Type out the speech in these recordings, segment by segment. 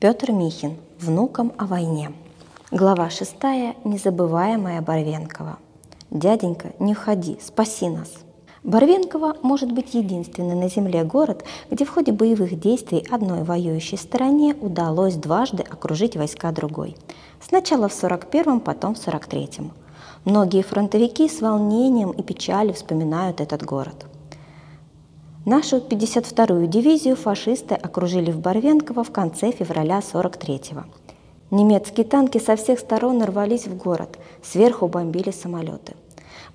Петр Михин. Внукам о войне. Глава шестая. Незабываемая Барвенкова. Дяденька, не уходи, спаси нас. Барвенково может быть единственный на земле город, где в ходе боевых действий одной воюющей стороне удалось дважды окружить войска другой. Сначала в 41-м, потом в 43-м. Многие фронтовики с волнением и печалью вспоминают этот город. Нашу 52-ю дивизию фашисты окружили в Барвенково в конце февраля 43-го. Немецкие танки со всех сторон рвались в город, сверху бомбили самолеты.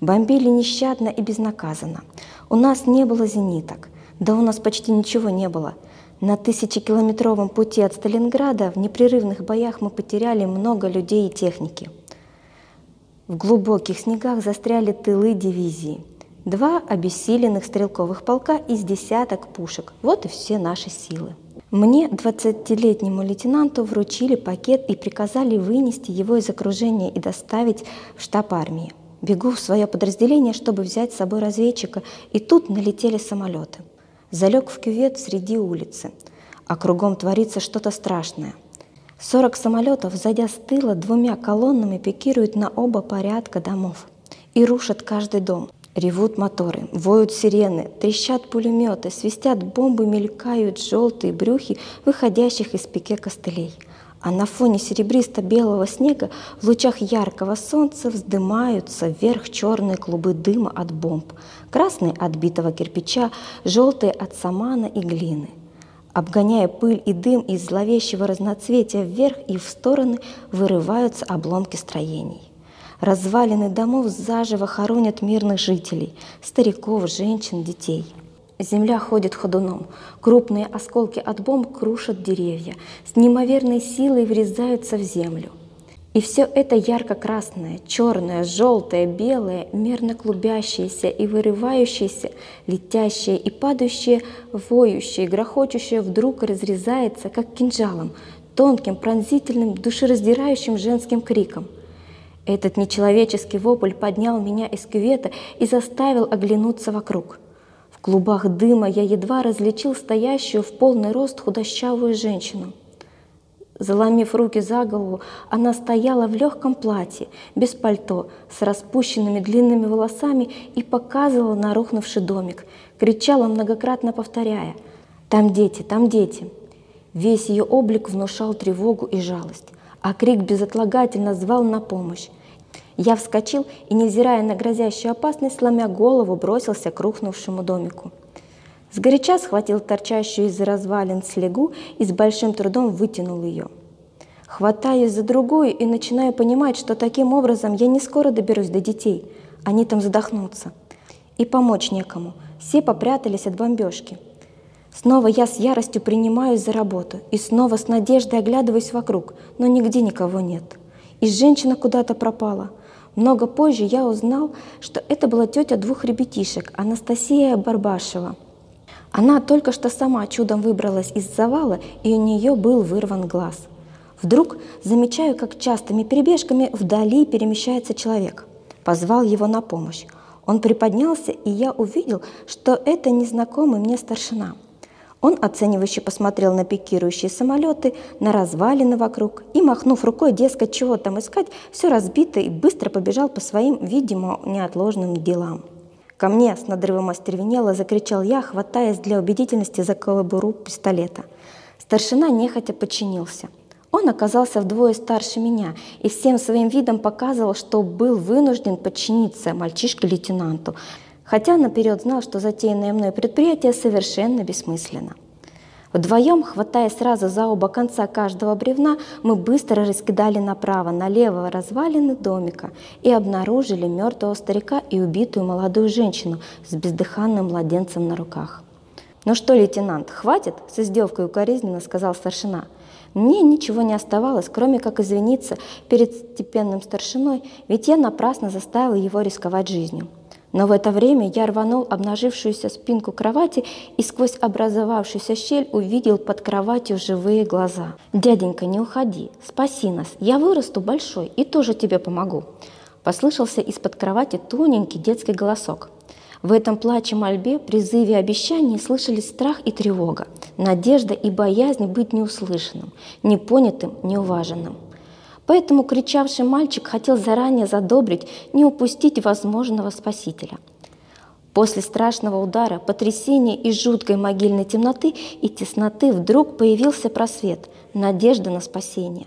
Бомбили нещадно и безнаказанно. У нас не было зениток, да у нас почти ничего не было. На тысячекилометровом пути от Сталинграда в непрерывных боях мы потеряли много людей и техники. В глубоких снегах застряли тылы дивизии – два обессиленных стрелковых полка из десяток пушек. Вот и все наши силы. Мне, 20-летнему лейтенанту, вручили пакет и приказали вынести его из окружения и доставить в штаб армии. Бегу в свое подразделение, чтобы взять с собой разведчика, и тут налетели самолеты. Залег в кювет среди улицы, а кругом творится что-то страшное. 40 самолетов, зайдя с тыла, двумя колоннами пикируют на оба порядка домов и рушат каждый дом. Ревут моторы, воют сирены, трещат пулеметы, свистят бомбы, мелькают желтые брюхи выходящих из пике костылей. А на фоне серебристо-белого снега в лучах яркого солнца вздымаются вверх черные клубы дыма от бомб, красные от битого кирпича, желтые от самана и глины. Обгоняя пыль и дым из зловещего разноцветия вверх и в стороны вырываются обломки строений. Развалины домов заживо хоронят мирных жителей, стариков, женщин, детей. Земля ходит ходуном. Крупные осколки от бомб крушат деревья, с неимоверной силой врезаются в землю. И все это ярко-красное, черное, желтое, белое, мерно клубящееся и вырывающееся, летящее и падающее, воющее, грохочущее вдруг разрезается, как кинжалом, тонким, пронзительным, душераздирающим женским криком – этот нечеловеческий вопль поднял меня из кювета и заставил оглянуться вокруг. В клубах дыма я едва различил стоящую в полный рост худощавую женщину. Заломив руки за голову, она стояла в легком платье, без пальто, с распущенными длинными волосами и показывала на рухнувший домик, кричала многократно повторяя «Там дети, там дети!». Весь ее облик внушал тревогу и жалость а крик безотлагательно звал на помощь. Я вскочил и, невзирая на грозящую опасность, сломя голову, бросился к рухнувшему домику. Сгоряча схватил торчащую из развалин слегу и с большим трудом вытянул ее. Хватаюсь за другую и начинаю понимать, что таким образом я не скоро доберусь до детей. Они там задохнутся. И помочь некому. Все попрятались от бомбежки. Снова я с яростью принимаюсь за работу и снова с надеждой оглядываюсь вокруг, но нигде никого нет. И женщина куда-то пропала. Много позже я узнал, что это была тетя двух ребятишек, Анастасия Барбашева. Она только что сама чудом выбралась из завала, и у нее был вырван глаз. Вдруг замечаю, как частыми перебежками вдали перемещается человек. Позвал его на помощь. Он приподнялся, и я увидел, что это незнакомый мне старшина – он оценивающе посмотрел на пикирующие самолеты, на развалины вокруг и, махнув рукой, дескать, чего там искать, все разбито и быстро побежал по своим, видимо, неотложным делам. «Ко мне!» – с надрывом остервенело закричал я, хватаясь для убедительности за колобуру пистолета. Старшина нехотя подчинился. Он оказался вдвое старше меня и всем своим видом показывал, что был вынужден подчиниться мальчишке-лейтенанту, хотя наперед знал, что затеянное мной предприятие совершенно бессмысленно. Вдвоем, хватая сразу за оба конца каждого бревна, мы быстро раскидали направо, налево развалины домика и обнаружили мертвого старика и убитую молодую женщину с бездыханным младенцем на руках. «Ну что, лейтенант, хватит?» – с издевкой укоризненно сказал старшина. Мне ничего не оставалось, кроме как извиниться перед степенным старшиной, ведь я напрасно заставил его рисковать жизнью. Но в это время я рванул обнажившуюся спинку кровати и сквозь образовавшуюся щель увидел под кроватью живые глаза. «Дяденька, не уходи, спаси нас, я вырасту большой и тоже тебе помогу», Послышался из-под кровати тоненький детский голосок. В этом плаче мольбе, призыве и обещании слышались страх и тревога, надежда и боязнь быть неуслышанным, непонятым, неуваженным. Поэтому кричавший мальчик хотел заранее задобрить, не упустить возможного спасителя. После страшного удара, потрясения и жуткой могильной темноты и тесноты вдруг появился просвет, надежда на спасение.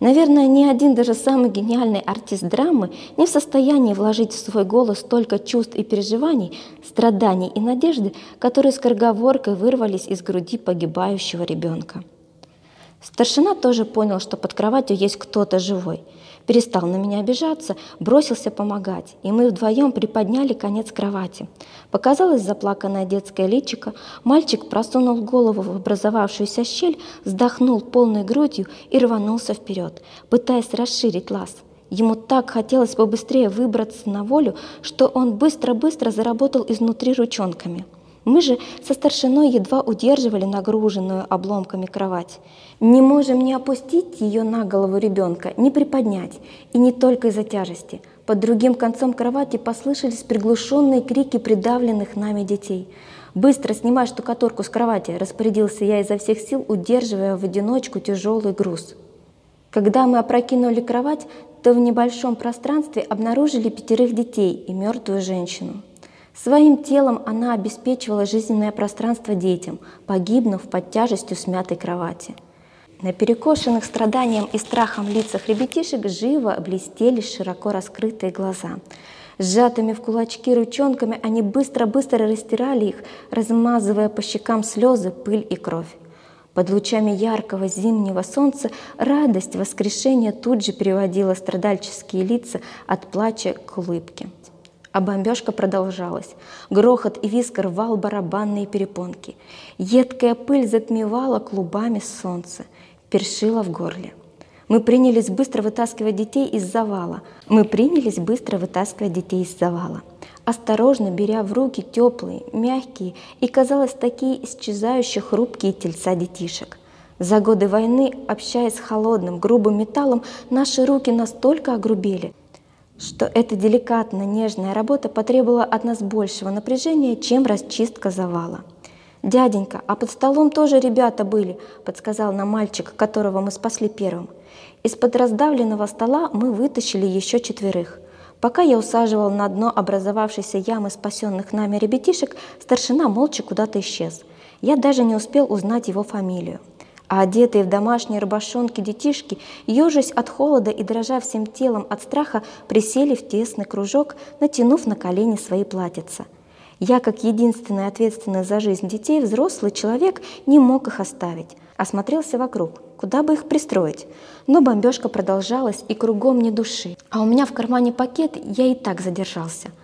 Наверное, ни один даже самый гениальный артист драмы не в состоянии вложить в свой голос столько чувств и переживаний, страданий и надежды, которые скороговоркой вырвались из груди погибающего ребенка. Старшина тоже понял, что под кроватью есть кто-то живой. Перестал на меня обижаться, бросился помогать, и мы вдвоем приподняли конец кровати. Показалось заплаканное детское личико, мальчик просунул голову в образовавшуюся щель, вздохнул полной грудью и рванулся вперед, пытаясь расширить лаз. Ему так хотелось побыстрее выбраться на волю, что он быстро-быстро заработал изнутри ручонками – мы же со старшиной едва удерживали нагруженную обломками кровать. Не можем не опустить ее на голову ребенка, не приподнять, и не только из-за тяжести. Под другим концом кровати послышались приглушенные крики придавленных нами детей. «Быстро снимай штукатурку с кровати!» – распорядился я изо всех сил, удерживая в одиночку тяжелый груз. Когда мы опрокинули кровать, то в небольшом пространстве обнаружили пятерых детей и мертвую женщину. Своим телом она обеспечивала жизненное пространство детям, погибнув под тяжестью смятой кровати. На перекошенных страданием и страхом лицах ребятишек живо блестели широко раскрытые глаза. Сжатыми в кулачки ручонками они быстро-быстро растирали их, размазывая по щекам слезы, пыль и кровь. Под лучами яркого зимнего солнца радость воскрешения тут же переводила страдальческие лица от плача к улыбке. А бомбежка продолжалась. Грохот и виск рвал барабанные перепонки. Едкая пыль затмевала клубами солнца, першила в горле. Мы принялись быстро вытаскивать детей из завала. Мы принялись быстро вытаскивать детей из завала. Осторожно беря в руки теплые, мягкие и, казалось, такие исчезающие хрупкие тельца детишек. За годы войны, общаясь с холодным, грубым металлом, наши руки настолько огрубели – что эта деликатная, нежная работа потребовала от нас большего напряжения, чем расчистка завала. «Дяденька, а под столом тоже ребята были», — подсказал нам мальчик, которого мы спасли первым. Из-под раздавленного стола мы вытащили еще четверых. Пока я усаживал на дно образовавшейся ямы спасенных нами ребятишек, старшина молча куда-то исчез. Я даже не успел узнать его фамилию а одетые в домашние рубашонки детишки, ежась от холода и дрожа всем телом от страха, присели в тесный кружок, натянув на колени свои платьица. Я, как единственный ответственный за жизнь детей, взрослый человек, не мог их оставить. Осмотрелся вокруг, куда бы их пристроить. Но бомбежка продолжалась, и кругом не души. А у меня в кармане пакет, я и так задержался –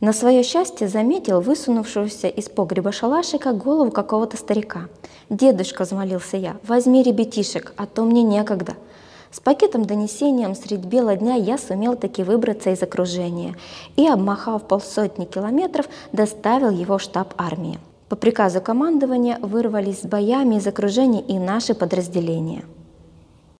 на свое счастье заметил высунувшуюся из погреба шалашика голову какого-то старика. «Дедушка», — взмолился я, — «возьми ребятишек, а то мне некогда». С пакетом-донесением средь бела дня я сумел таки выбраться из окружения и, обмахав полсотни километров, доставил его в штаб армии. По приказу командования вырвались с боями из окружения и наши подразделения –